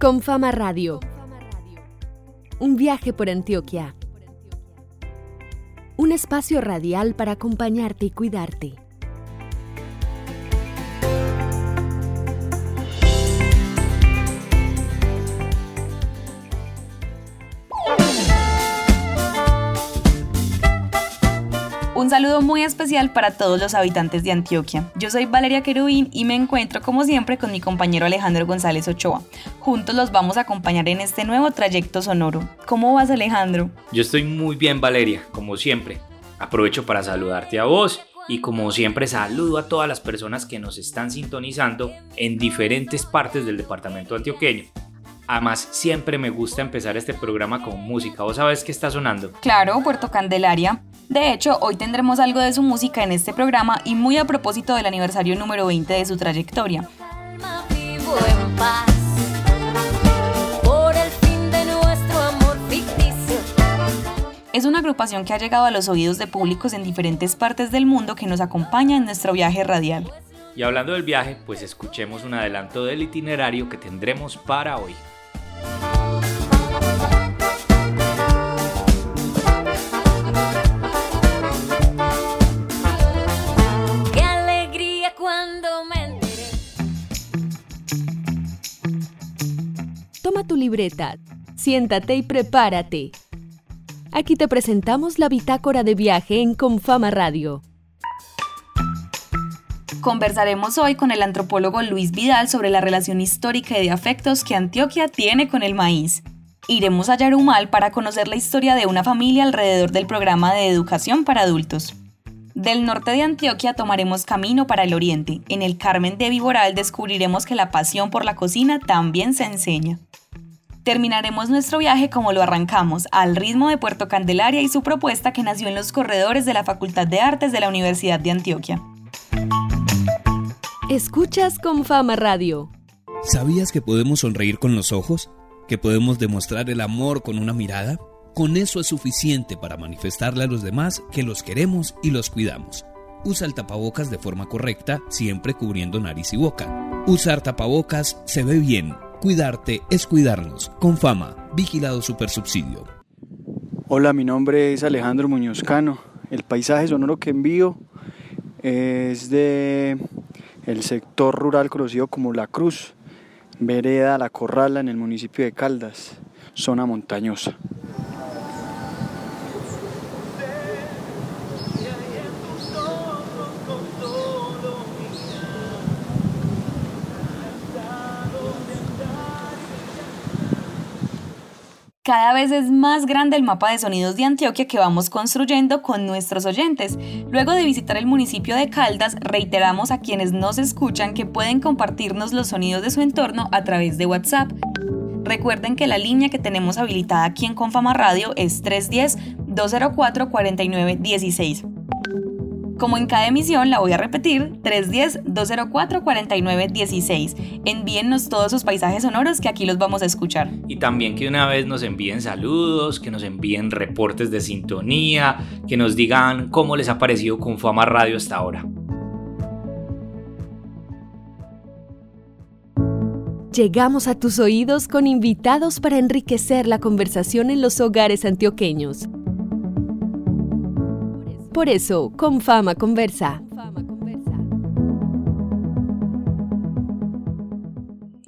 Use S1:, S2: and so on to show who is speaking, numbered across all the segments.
S1: Con Fama Radio. Un viaje por Antioquia. Un espacio radial para acompañarte y cuidarte.
S2: Un saludo muy especial para todos los habitantes de Antioquia. Yo soy Valeria Querubín y me encuentro como siempre con mi compañero Alejandro González Ochoa. Juntos los vamos a acompañar en este nuevo trayecto sonoro. ¿Cómo vas Alejandro?
S3: Yo estoy muy bien Valeria, como siempre. Aprovecho para saludarte a vos y como siempre saludo a todas las personas que nos están sintonizando en diferentes partes del departamento antioqueño. Además, siempre me gusta empezar este programa con música. ¿Vos sabés qué está sonando?
S2: Claro, Puerto Candelaria. De hecho, hoy tendremos algo de su música en este programa y muy a propósito del aniversario número 20 de su trayectoria. Es una agrupación que ha llegado a los oídos de públicos en diferentes partes del mundo que nos acompaña en nuestro viaje radial.
S3: Y hablando del viaje, pues escuchemos un adelanto del itinerario que tendremos para hoy.
S1: Toma tu libreta, siéntate y prepárate. Aquí te presentamos la bitácora de viaje en Confama Radio.
S2: Conversaremos hoy con el antropólogo Luis Vidal sobre la relación histórica y de afectos que Antioquia tiene con el maíz. Iremos a Yarumal para conocer la historia de una familia alrededor del programa de educación para adultos. Del norte de Antioquia tomaremos camino para el oriente. En el Carmen de Viboral descubriremos que la pasión por la cocina también se enseña. Terminaremos nuestro viaje como lo arrancamos, al ritmo de Puerto Candelaria y su propuesta que nació en los corredores de la Facultad de Artes de la Universidad de Antioquia.
S1: Escuchas con Fama Radio.
S4: ¿Sabías que podemos sonreír con los ojos? ¿Que podemos demostrar el amor con una mirada? Con eso es suficiente para manifestarle a los demás que los queremos y los cuidamos. Usa el tapabocas de forma correcta, siempre cubriendo nariz y boca. Usar tapabocas se ve bien. Cuidarte es cuidarnos. Con fama, vigilado supersubsidio.
S5: Hola, mi nombre es Alejandro Muñoz Cano. El paisaje sonoro que envío es de el sector rural conocido como La Cruz, vereda La Corrala en el municipio de Caldas, zona montañosa.
S2: Cada vez es más grande el mapa de sonidos de Antioquia que vamos construyendo con nuestros oyentes. Luego de visitar el municipio de Caldas, reiteramos a quienes nos escuchan que pueden compartirnos los sonidos de su entorno a través de WhatsApp. Recuerden que la línea que tenemos habilitada aquí en Confama Radio es 310-204-4916. Como en cada emisión, la voy a repetir, 310-204-4916. Envíennos todos sus paisajes sonoros que aquí los vamos a escuchar.
S3: Y también que una vez nos envíen saludos, que nos envíen reportes de sintonía, que nos digan cómo les ha parecido con Fama Radio hasta ahora.
S1: Llegamos a tus oídos con invitados para enriquecer la conversación en los hogares antioqueños. Por eso, con Fama Conversa.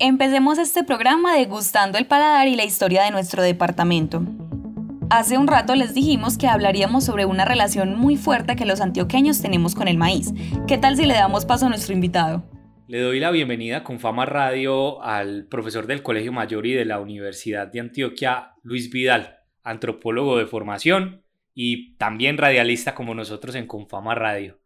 S2: Empecemos este programa degustando el paladar y la historia de nuestro departamento. Hace un rato les dijimos que hablaríamos sobre una relación muy fuerte que los antioqueños tenemos con el maíz. ¿Qué tal si le damos paso a nuestro invitado?
S3: Le doy la bienvenida con Fama Radio al profesor del Colegio Mayor y de la Universidad de Antioquia, Luis Vidal, antropólogo de formación y también radialista como nosotros en Confama Radio.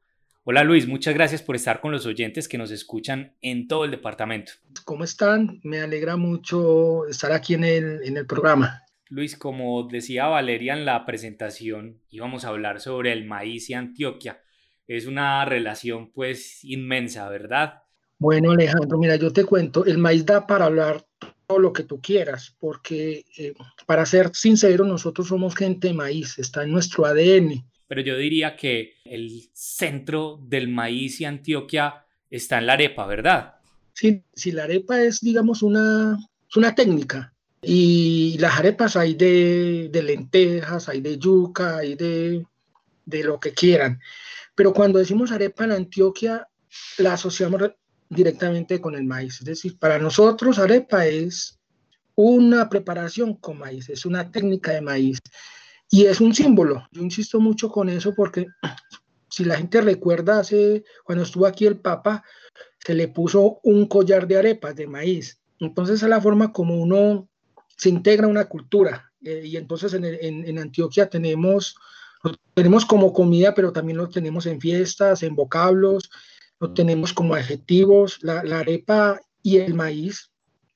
S3: Hola Luis, muchas gracias por estar con los oyentes que nos escuchan en todo el departamento.
S6: ¿Cómo están? Me alegra mucho estar aquí en el, en el programa.
S3: Luis, como decía Valeria en la presentación, íbamos a hablar sobre el maíz y Antioquia. Es una relación pues inmensa, ¿verdad?
S6: Bueno, Alejandro, mira, yo te cuento, el maíz da para hablar todo lo que tú quieras, porque eh, para ser sincero, nosotros somos gente de maíz, está en nuestro ADN.
S3: Pero yo diría que el centro del maíz y Antioquia está en la arepa, ¿verdad?
S6: Sí, si la arepa es, digamos, una, es una técnica. Y las arepas hay de, de lentejas, hay de yuca, hay de, de lo que quieran. Pero cuando decimos arepa en Antioquia, la asociamos directamente con el maíz. Es decir, para nosotros arepa es una preparación con maíz, es una técnica de maíz y es un símbolo. Yo insisto mucho con eso porque si la gente recuerda hace cuando estuvo aquí el Papa, se le puso un collar de arepas de maíz. Entonces es la forma como uno se integra una cultura. Eh, y entonces en, en, Antioquia tenemos, tenemos como comida, pero también lo tenemos en fiestas, en vocablos, lo tenemos como adjetivos. La, la arepa y el maíz,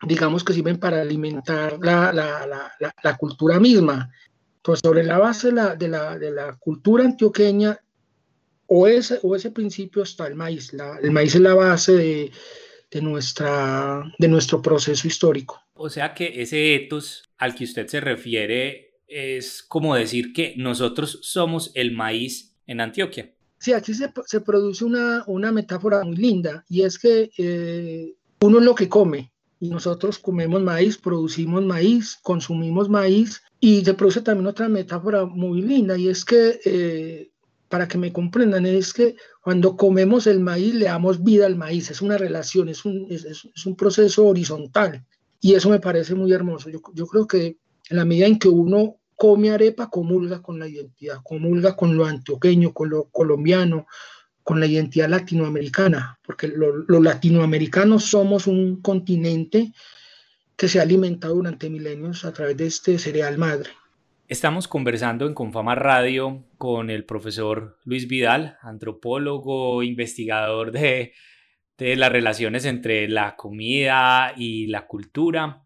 S6: digamos que sirven para alimentar la, la, la cultura misma. Pues sobre la base de la, de la, cultura antioqueña, o ese, o ese principio está el maíz. el maíz es la base de, de, nuestra, de nuestro proceso histórico.
S3: O sea que ese etos al que usted se refiere es como decir que nosotros somos el maíz en Antioquia.
S6: Sí, aquí se, se produce una, una, metáfora muy linda y es que eh, uno es lo que come y nosotros comemos maíz, producimos maíz, consumimos maíz y se produce también otra metáfora muy linda y es que, eh, para que me comprendan, es que cuando comemos el maíz le damos vida al maíz, es una relación, es un, es, un proceso horizontal. Y eso me parece muy hermoso. Yo, yo creo que en la medida en que uno come arepa, comulga con la identidad, comulga con lo antioqueño, con lo colombiano, con la identidad latinoamericana, porque los latinoamericanos somos un continente que se ha alimentado durante milenios a través de este cereal madre.
S3: Estamos conversando en Confama Radio con el profesor Luis Vidal, antropólogo, investigador de de las relaciones entre la comida y la cultura,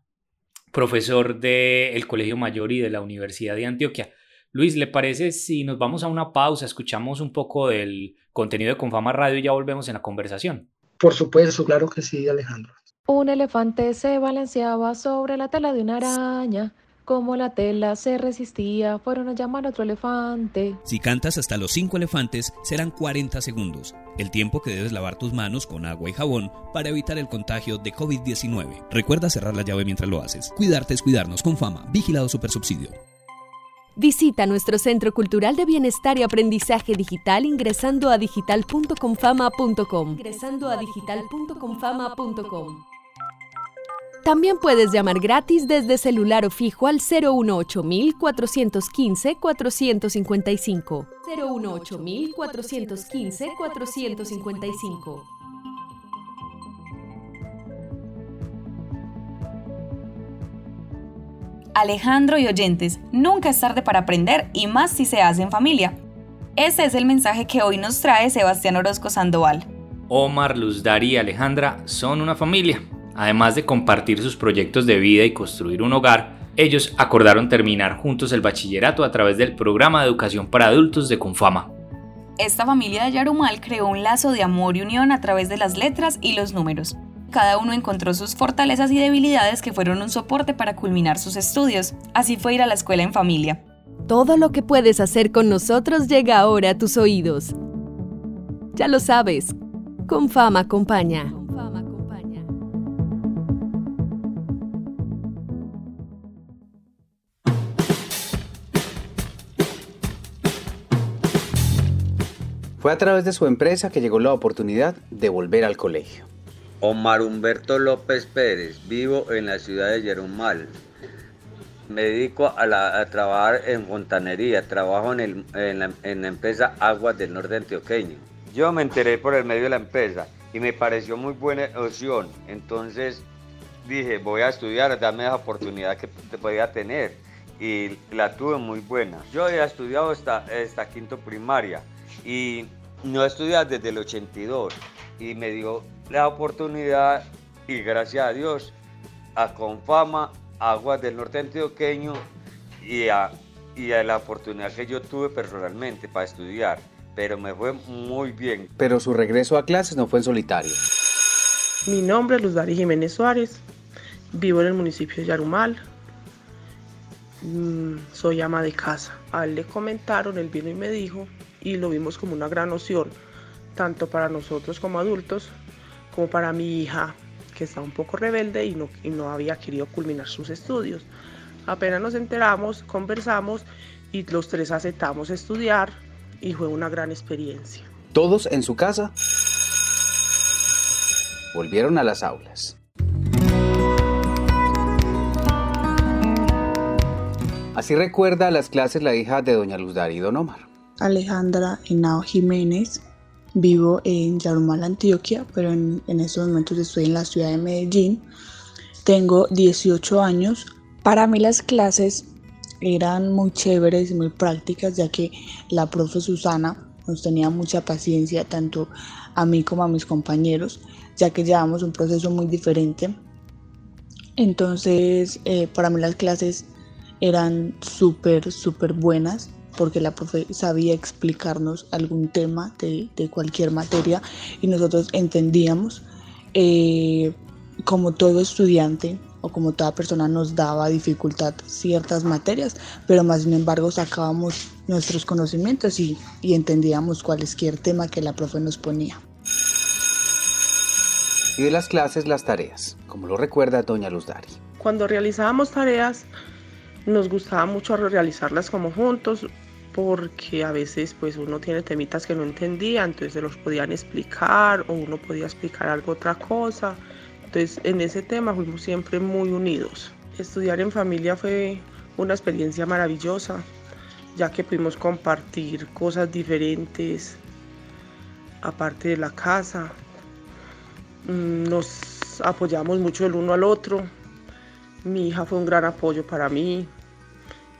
S3: profesor del Colegio Mayor y de la Universidad de Antioquia. Luis, ¿le parece si nos vamos a una pausa, escuchamos un poco del contenido de Confama Radio y ya volvemos en la conversación?
S6: Por supuesto, claro que sí, Alejandro.
S7: Un elefante se balanceaba sobre la tela de una araña. Como la tela se resistía, fueron a llamar a otro elefante.
S4: Si cantas hasta los cinco elefantes, serán 40 segundos, el tiempo que debes lavar tus manos con agua y jabón para evitar el contagio de COVID-19. Recuerda cerrar la llave mientras lo haces. Cuidarte es cuidarnos con fama. Vigilado Supersubsidio.
S1: Visita nuestro Centro Cultural de Bienestar y Aprendizaje Digital ingresando a digital.confama.com. Ingresando a digital.confama.com. También puedes llamar gratis desde celular o fijo al 018 415 455. 018 415 455.
S2: Alejandro y oyentes, nunca es tarde para aprender y más si se hace en familia. Ese es el mensaje que hoy nos trae Sebastián Orozco Sandoval.
S3: Omar, Luzdari y Alejandra son una familia Además de compartir sus proyectos de vida y construir un hogar, ellos acordaron terminar juntos el bachillerato a través del programa de educación para adultos de Confama.
S2: Esta familia de Yarumal creó un lazo de amor y unión a través de las letras y los números. Cada uno encontró sus fortalezas y debilidades que fueron un soporte para culminar sus estudios. Así fue ir a la escuela en familia.
S1: Todo lo que puedes hacer con nosotros llega ahora a tus oídos. Ya lo sabes, Confama acompaña.
S8: Fue a través de su empresa que llegó la oportunidad de volver al colegio.
S9: Omar Humberto López Pérez, vivo en la ciudad de Yerumal. Me dedico a, trabajar en fontanería, trabajo en, la, empresa Aguas del Norte Antioqueño. Yo me enteré por el medio de la empresa y me pareció muy buena opción. Entonces dije, voy a estudiar, dame la oportunidad que te podía tener. Y la tuve muy buena. Yo había estudiado hasta, hasta quinto primaria y no estudié desde el 82 y me dio la oportunidad y gracias a Dios a Confama, Aguas del Norte Antioqueño y a, y a la oportunidad que yo tuve personalmente para estudiar, pero me fue muy bien.
S8: Pero su regreso a clases no fue en solitario.
S10: Mi nombre es Luz Dari Jiménez Suárez, vivo en el municipio de Yarumal, mm, soy ama de casa. A él le comentaron, él vino y me dijo y lo vimos como una gran opción, tanto para nosotros como adultos, como para mi hija que estaba un poco rebelde y no, y no había querido culminar sus estudios. Apenas nos enteramos, conversamos y los tres aceptamos estudiar y fue una gran experiencia.
S8: Todos en su casa volvieron a las aulas. Así recuerda las clases la hija de doña Luz Dari Don Omar.
S11: Alejandra Henao Jiménez. Vivo en Yarumal, Antioquia, pero en, en estos momentos estoy en la ciudad de Medellín. Tengo 18 años. Para mí las clases eran muy chéveres y muy prácticas, ya que la profe Susana nos tenía mucha paciencia, tanto a mí como a mis compañeros, ya que llevamos un proceso muy diferente. Entonces, eh, para mí las clases eran súper, súper buenas porque la profe sabía explicarnos algún tema de, de cualquier materia y nosotros entendíamos. Eh, como todo estudiante o como toda persona nos daba dificultad ciertas materias, pero más sin embargo sacábamos nuestros conocimientos y, y entendíamos cualquier tema que la profe nos ponía.
S8: Y de las clases las tareas, como lo recuerda doña Luz Dari.
S10: Cuando realizábamos tareas, nos gustaba mucho realizarlas como juntos porque a veces pues uno tiene temitas que no entendía, entonces se los podían explicar o uno podía explicar algo otra cosa. Entonces en ese tema fuimos siempre muy unidos. Estudiar en familia fue una experiencia maravillosa, ya que pudimos compartir cosas diferentes aparte de la casa. Mm, nos apoyamos mucho el uno al otro. Mi hija fue un gran apoyo para mí.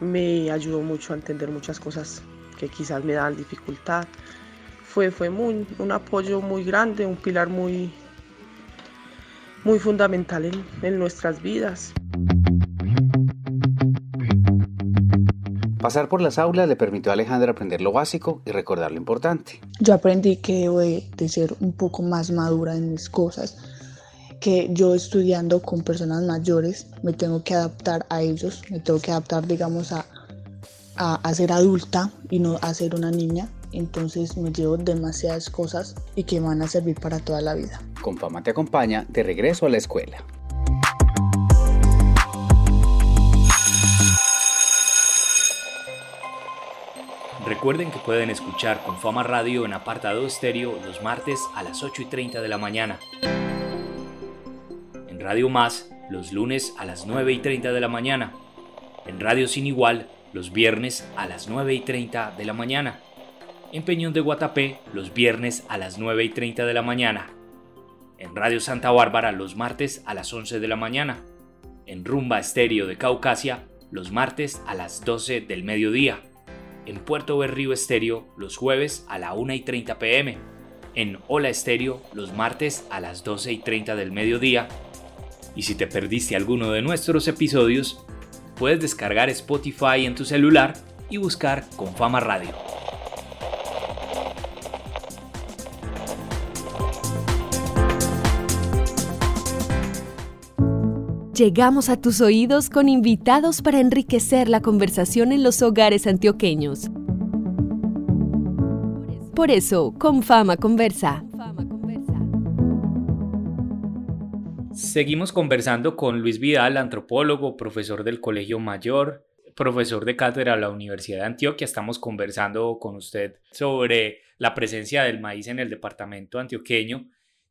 S10: Me ayudó mucho a entender muchas cosas que quizás me daban dificultad. Fue, fue muy, un apoyo muy grande, un pilar muy, muy fundamental en, en nuestras vidas.
S8: Pasar por las aulas le permitió a Alejandra aprender lo básico y recordar lo importante.
S11: Yo aprendí que debo de, de ser un poco más madura en mis cosas, que yo estudiando con personas mayores me tengo que adaptar a ellos, me tengo que adaptar, digamos, a, a, a ser adulta y no a ser una niña. Entonces me llevo demasiadas cosas y que me van a servir para toda la vida.
S8: Con Fama te acompaña de regreso a la escuela.
S3: Recuerden que pueden escuchar con Fama Radio en apartado estéreo los martes a las 8 y 30 de la mañana. Radio Más los lunes a las 9 y 30 de la mañana. En Radio Sin Igual los viernes a las 9 y 30 de la mañana. En Peñón de Guatapé los viernes a las 9 y 30 de la mañana. En Radio Santa Bárbara los martes a las 11 de la mañana. En Rumba Estéreo de Caucasia los martes a las 12 del mediodía en Puerto Berrío Estéreo los jueves a la 1 y 30 pm, en Hola Estéreo los martes a las 12 y 30 del mediodía. Y si te perdiste alguno de nuestros episodios, puedes descargar Spotify en tu celular y buscar con Fama Radio.
S1: Llegamos a tus oídos con invitados para enriquecer la conversación en los hogares antioqueños. Por eso, con Fama Conversa.
S3: Seguimos conversando con Luis Vidal, antropólogo, profesor del Colegio Mayor, profesor de cátedra de la Universidad de Antioquia. Estamos conversando con usted sobre la presencia del maíz en el departamento antioqueño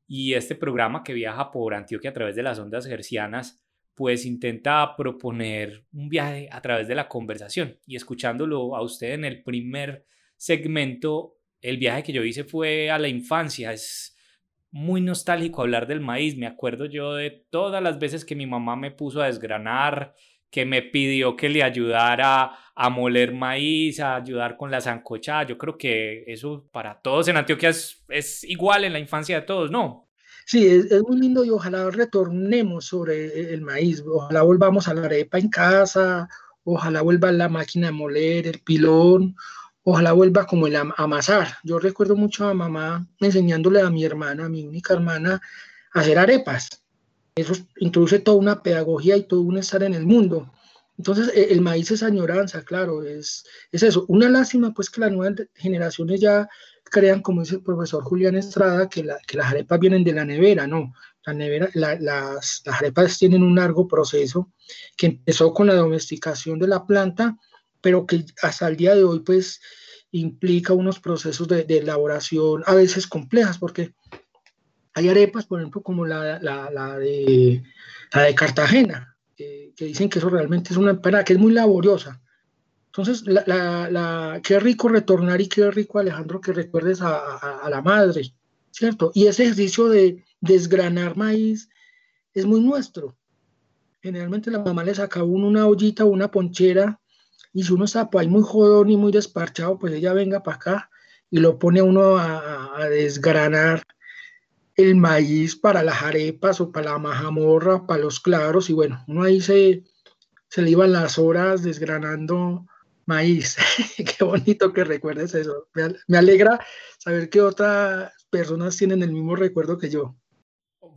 S3: y este programa que viaja por Antioquia a través de las ondas hercianas pues intenta proponer un viaje a través de la conversación y escuchándolo a usted en el primer segmento, el viaje que yo hice fue a la infancia, muy nostálgico hablar del maíz, me acuerdo yo de todas las veces que mi mamá me puso a desgranar, que me pidió que le ayudara a moler maíz, a ayudar con la zancochada, yo creo que eso para todos en Antioquia es, igual en la infancia de todos, ¿no?
S6: Sí, es, es, muy lindo y ojalá retornemos sobre el maíz, ojalá volvamos a la arepa en casa, ojalá vuelva la máquina de moler, el pilón, ojalá vuelva como el amasar. Yo recuerdo mucho a mamá enseñándole a mi hermana, a mi única hermana, a hacer arepas. Eso introduce toda una pedagogía y todo un estar en el mundo. Entonces, e, el maíz es añoranza, claro, es, es eso. Una lástima, pues, que las nuevas generaciones ya crean, como dice el profesor Julián Estrada, que, que las arepas vienen de la nevera, no. La nevera, las, las arepas tienen un largo proceso que empezó con la domesticación de la planta, pero que hasta el día de hoy, pues, implica unos procesos de, elaboración a veces complejas, porque hay arepas, por ejemplo, como la, la, de, la de Cartagena, que dicen que eso realmente es una empanada que es muy laboriosa. Entonces, la, qué rico retornar y qué rico, Alejandro, que recuerdes a, la madre, ¿cierto? Y ese ejercicio de desgranar maíz es muy nuestro. Generalmente la mamá le saca uno una ollita o una ponchera y si uno está ahí muy jodón y muy desparchado, pues ella venga para acá y lo pone uno a, desgranar el maíz para las arepas o para la majamorra, para los claros, y bueno, uno ahí se, se le iban las horas desgranando maíz. Qué bonito que recuerdes eso. Me, alegra saber que otras personas tienen el mismo recuerdo que yo.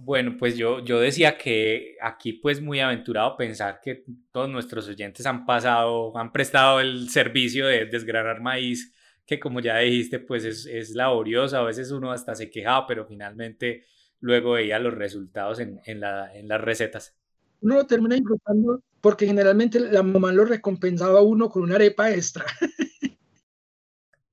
S3: Bueno, pues yo, yo decía que aquí pues muy aventurado pensar que todos nuestros oyentes han pasado, han prestado el servicio de desgranar maíz, que como ya dijiste pues es, es laborioso, a veces uno hasta se quejaba, pero finalmente luego veía los resultados en, en, la, en las recetas.
S6: Uno lo termina disfrutando porque generalmente la mamá lo recompensaba a uno con una arepa extra.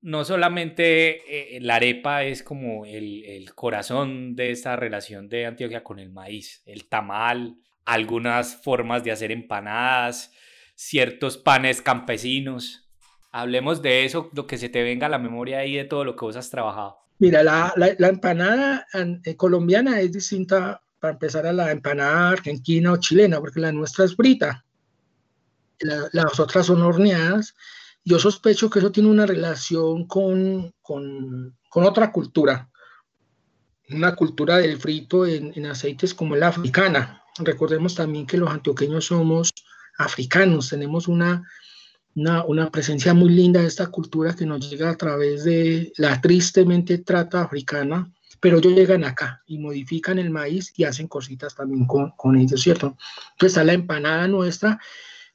S3: no solamente eh, la arepa es como el, corazón de esta relación de Antioquia con el maíz, el tamal, algunas formas de hacer empanadas, ciertos panes campesinos. Hablemos de eso, lo que se te venga a la memoria ahí de todo lo que vos has trabajado.
S6: Mira, la, empanada eh, colombiana es distinta para empezar a la empanada argentina o chilena, porque la nuestra es frita. las otras son horneadas yo sospecho que eso tiene una relación con, con, con otra cultura, una cultura del frito en, aceites como la africana. Recordemos también que los antioqueños somos africanos, tenemos una, una, una, presencia muy linda de esta cultura que nos llega a través de la tristemente trata africana, pero ellos llegan acá y modifican el maíz y hacen cositas también con, con ellos, ¿cierto? Entonces está la empanada nuestra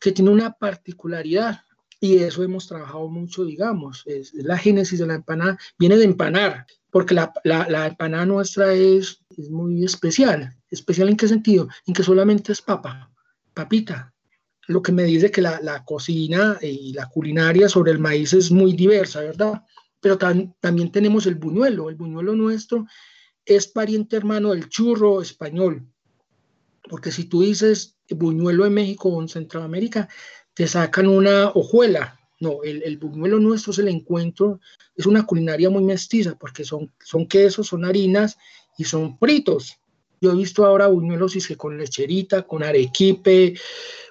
S6: que tiene una particularidad y eso hemos trabajado mucho, digamos. Es, la génesis de la empanada viene de empanar, porque la, la, empanada nuestra es, es, muy especial. ¿Especial en qué sentido? En que solamente es papa, papita. Lo que me dice que la, la cocina y la culinaria sobre el maíz es muy diversa, ¿verdad? Pero también tenemos el buñuelo. El buñuelo nuestro es pariente hermano del churro español. Porque si tú dices buñuelo en México o en Centroamérica, te sacan una hojuela. No, el, el buñuelo nuestro es el encuentro, es una culinaria muy mestiza porque son, son quesos, son harinas y son fritos. Yo he visto ahora buñuelos y que con lecherita, con arequipe,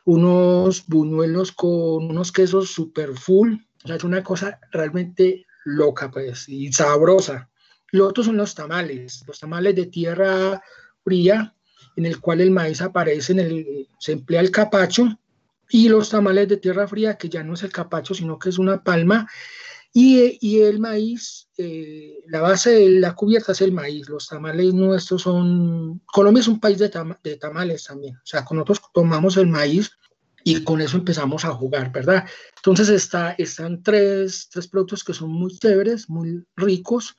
S6: unos buñuelos con unos quesos super full. O sea, es una cosa realmente loca, pues, y sabrosa. Lo otro son los tamales, los tamales de tierra fría, en el cual el maíz aparece, en el, se emplea el capacho y los tamales de tierra fría, que ya no es el capacho, sino que es una palma, y, y el maíz, eh, la base de la cubierta es el maíz, los tamales nuestros son, Colombia es un país de, de tamales también, o sea, con nosotros tomamos el maíz y con eso empezamos a jugar, ¿verdad? Entonces está, están tres, tres productos que son muy chéveres, muy ricos,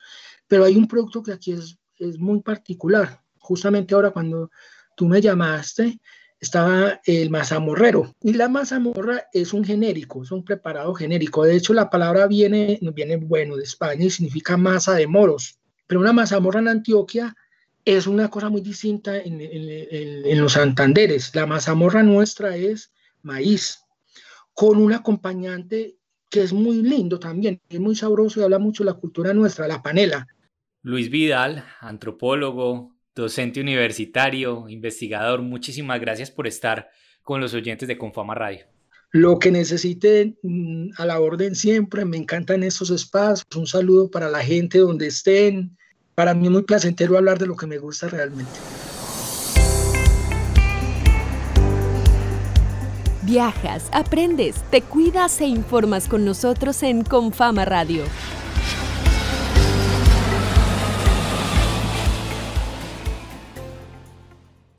S6: pero hay un producto que aquí es, es muy particular. Justamente ahora cuando tú me llamaste, estaba el mazamorrero. Y la mazamorra es un genérico, es un preparado genérico. De hecho, la palabra viene, viene bueno, de España y significa masa de moros. Pero una mazamorra en Antioquia es una cosa muy distinta en, en los Santanderes. La mazamorra nuestra es maíz, con un acompañante que es muy lindo también, es muy sabroso y habla mucho de la cultura nuestra, la panela.
S3: Luis Vidal, antropólogo, docente universitario, investigador. Muchísimas gracias por estar con los oyentes de Confama Radio.
S6: Lo que necesiten mm, a la orden siempre, me encantan estos espacios. Un saludo para la gente donde estén. Para mí es muy placentero hablar de lo que me gusta realmente.
S1: Viajas, aprendes, te cuidas e informas con nosotros en Confama Radio.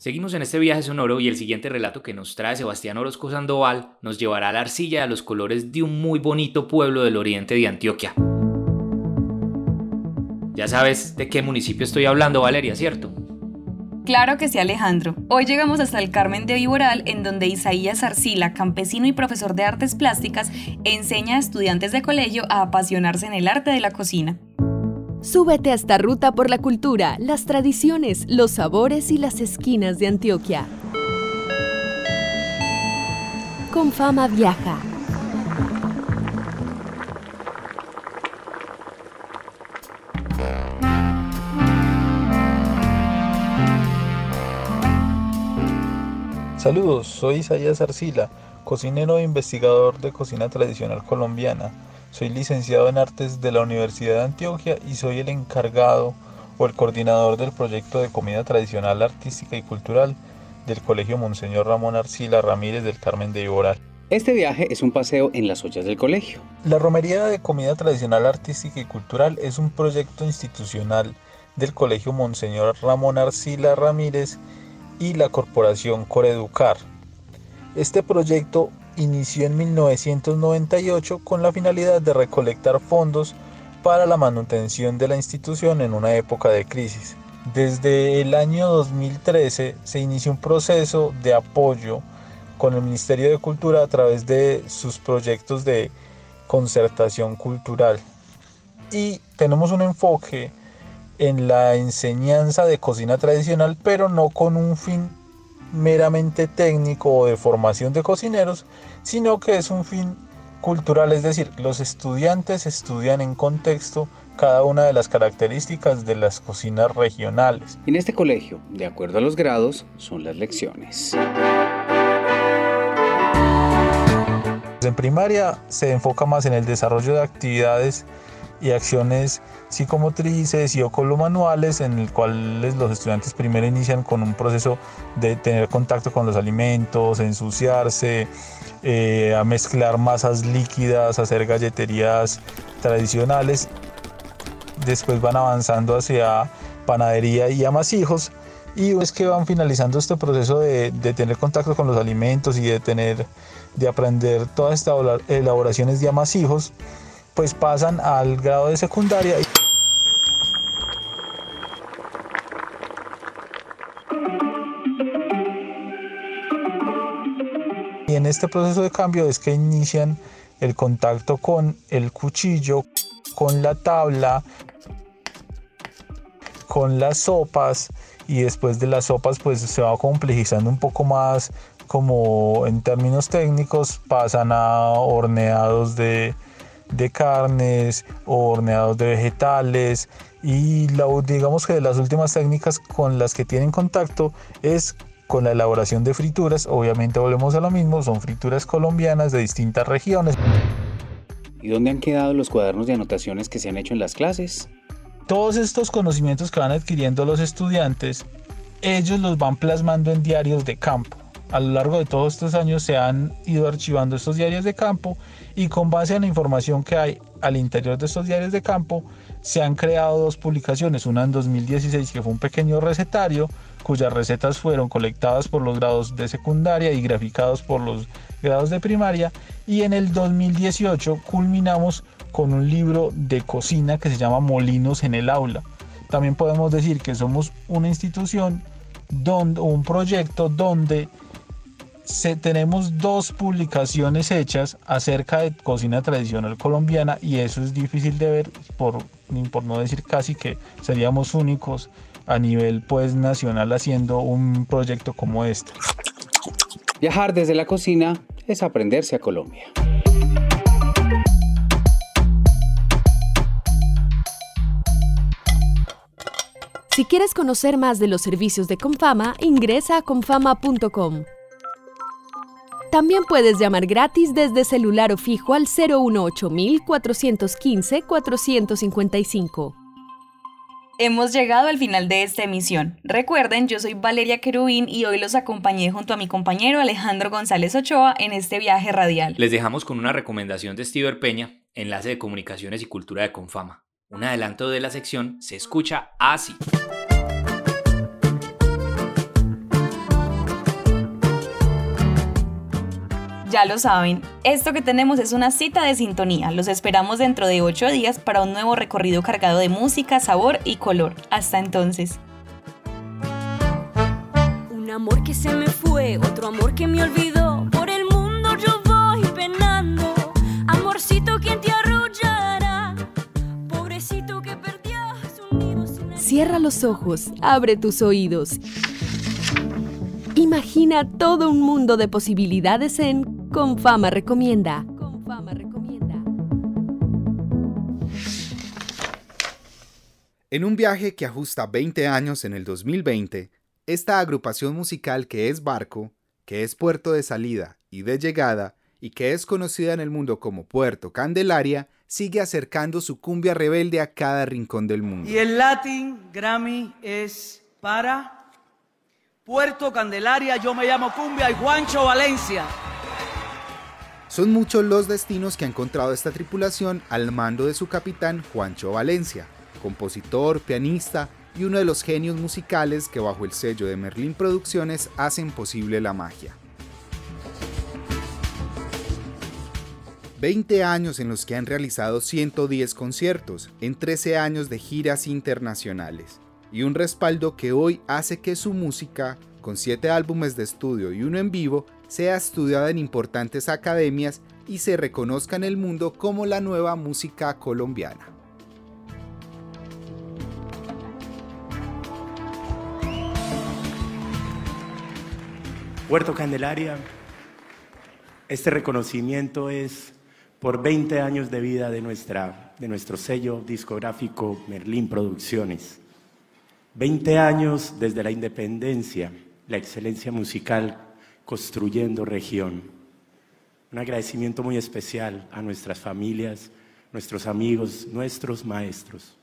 S3: Seguimos en este viaje sonoro y el siguiente relato que nos trae Sebastián Orozco Sandoval nos llevará a la arcilla a los colores de un muy bonito pueblo del oriente de Antioquia. Ya sabes de qué municipio estoy hablando, Valeria, ¿cierto?
S2: Claro que sí, Alejandro. Hoy llegamos hasta el Carmen de Viboral, en donde Isaías Arcila, campesino y profesor de artes plásticas, enseña a estudiantes de colegio a apasionarse en el arte de la cocina.
S1: Súbete a esta ruta por la cultura, las tradiciones, los sabores y las esquinas de Antioquia. Con fama viaja.
S12: Saludos, soy Isaías Arcila, cocinero e investigador de cocina tradicional colombiana. Soy licenciado en artes de la Universidad de Antioquia y soy el encargado o el coordinador del proyecto de comida tradicional artística y cultural del Colegio Monseñor Ramón Arcila Ramírez del Carmen de Iboral.
S8: Este viaje es un paseo en las ollas del colegio.
S12: La Romería de Comida Tradicional Artística y Cultural es un proyecto institucional del Colegio Monseñor Ramón Arcila Ramírez y la corporación Coreducar. Este proyecto inició en 1998 con la finalidad de recolectar fondos para la manutención de la institución en una época de crisis. Desde el año 2013 se inició un proceso de apoyo con el Ministerio de Cultura a través de sus proyectos de concertación cultural. Y tenemos un enfoque en la enseñanza de cocina tradicional, pero no con un fin meramente técnico o de formación de cocineros, sino que es un fin cultural, es decir, los estudiantes estudian en contexto cada una de las características de las cocinas regionales.
S8: En este colegio, de acuerdo a los grados, son las lecciones.
S12: En primaria se enfoca más en el desarrollo de actividades y acciones psicomotrices y manuales en el cual los estudiantes primero inician con un proceso de tener contacto con los alimentos, ensuciarse, eh, a mezclar masas líquidas, hacer galleterías tradicionales. Después van avanzando hacia panadería y amasijos y es que van finalizando este proceso de, de, tener contacto con los alimentos y de tener de aprender todas estas elaboraciones de amasijos pues pasan al grado de secundaria. Y en este proceso de cambio es que inician el contacto con el cuchillo, con la tabla, con las sopas y después de las sopas pues se va complejizando un poco más como en términos técnicos pasan a horneados de, de carnes o horneados de vegetales y la, digamos que de las últimas técnicas con las que tienen contacto es con la elaboración de frituras, obviamente volvemos a lo mismo, son frituras colombianas de distintas regiones.
S8: ¿Y dónde han quedado los cuadernos de anotaciones que se han hecho en las clases?
S12: Todos estos conocimientos que van adquiriendo los estudiantes, ellos los van plasmando en diarios de campo. A lo largo de todos estos años se han ido archivando estos diarios de campo y con base en la información que hay al interior de estos diarios de campo se han creado dos publicaciones, una en 2016 que fue un pequeño recetario cuyas recetas fueron colectadas por los grados de secundaria y graficados por los grados de primaria y en el 2018 culminamos con un libro de cocina que se llama Molinos en el aula. También podemos decir que somos una institución donde un proyecto donde tenemos dos publicaciones hechas acerca de cocina tradicional colombiana y eso es difícil de ver por, por no decir casi que seríamos únicos a nivel pues nacional haciendo un proyecto como este.
S8: Viajar desde la cocina es aprenderse a Colombia.
S1: Si quieres conocer más de los servicios de Confama, ingresa a confama.com. También puedes llamar gratis desde celular o fijo al 018 415 455.
S2: Hemos llegado al final de esta emisión. Recuerden, yo soy Valeria Querubín y hoy los acompañé junto a mi compañero Alejandro González Ochoa en este viaje radial.
S3: Les dejamos con una recomendación de Stever Peña, enlace de comunicaciones y cultura de Confama. Un adelanto de la sección se escucha así.
S2: Ya lo saben, esto que tenemos es una cita de sintonía. Los esperamos dentro de ocho días para un nuevo recorrido cargado de música, sabor y color. Hasta entonces.
S13: Un amor que se me fue, otro amor que me olvidó. Por el mundo yo voy penando. Amorcito, quien te arrullará? Pobrecito que perdió su nido sin
S1: Cierra los ojos, abre tus oídos. Imagina todo un mundo de posibilidades en Con Fama Recomienda. Con Fama Recomienda.
S14: En un viaje que ajusta 20 años en el 2020, esta agrupación musical que es barco, que es puerto de salida y de llegada, y que es conocida en el mundo como Puerto Candelaria, sigue acercando su cumbia rebelde a cada rincón del mundo.
S15: Y el Latin Grammy es para Puerto Candelaria, yo me llamo Cumbia y Juancho Valencia.
S14: Son muchos los destinos que ha encontrado esta tripulación al mando de su capitán Juancho Valencia, compositor, pianista y uno de los genios musicales que bajo el sello de Merlín Producciones hacen posible la magia. 20 años en los que han realizado 110 conciertos, en 13 años de giras internacionales, y un respaldo que hoy hace que su música, con 7 álbumes de estudio y uno en vivo, sea estudiada en importantes academias y se reconozca en el mundo como la nueva música colombiana.
S16: Puerto Candelaria, este reconocimiento es por 20 años de vida de, nuestra, de nuestro sello discográfico Merlín Producciones. 20 años desde la independencia, la excelencia musical construyendo región. Un agradecimiento muy especial a nuestras familias, nuestros amigos, nuestros maestros.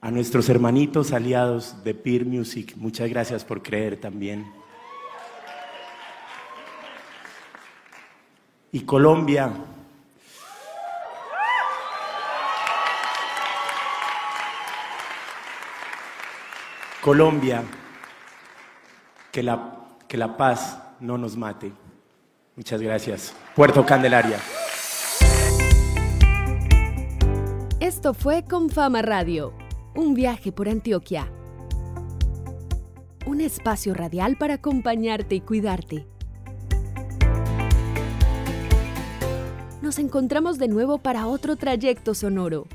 S16: A nuestros hermanitos aliados de Peer Music, muchas gracias por creer también. Y Colombia, Colombia, que la, que la paz no nos mate. Muchas gracias. Puerto Candelaria.
S1: Esto fue Con Fama Radio, un viaje por Antioquia. Un espacio radial para acompañarte y cuidarte. Nos encontramos de nuevo para otro trayecto sonoro,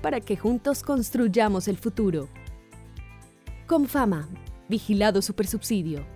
S1: para que juntos construyamos el futuro. Con Fama, Vigilado Supersubsidio.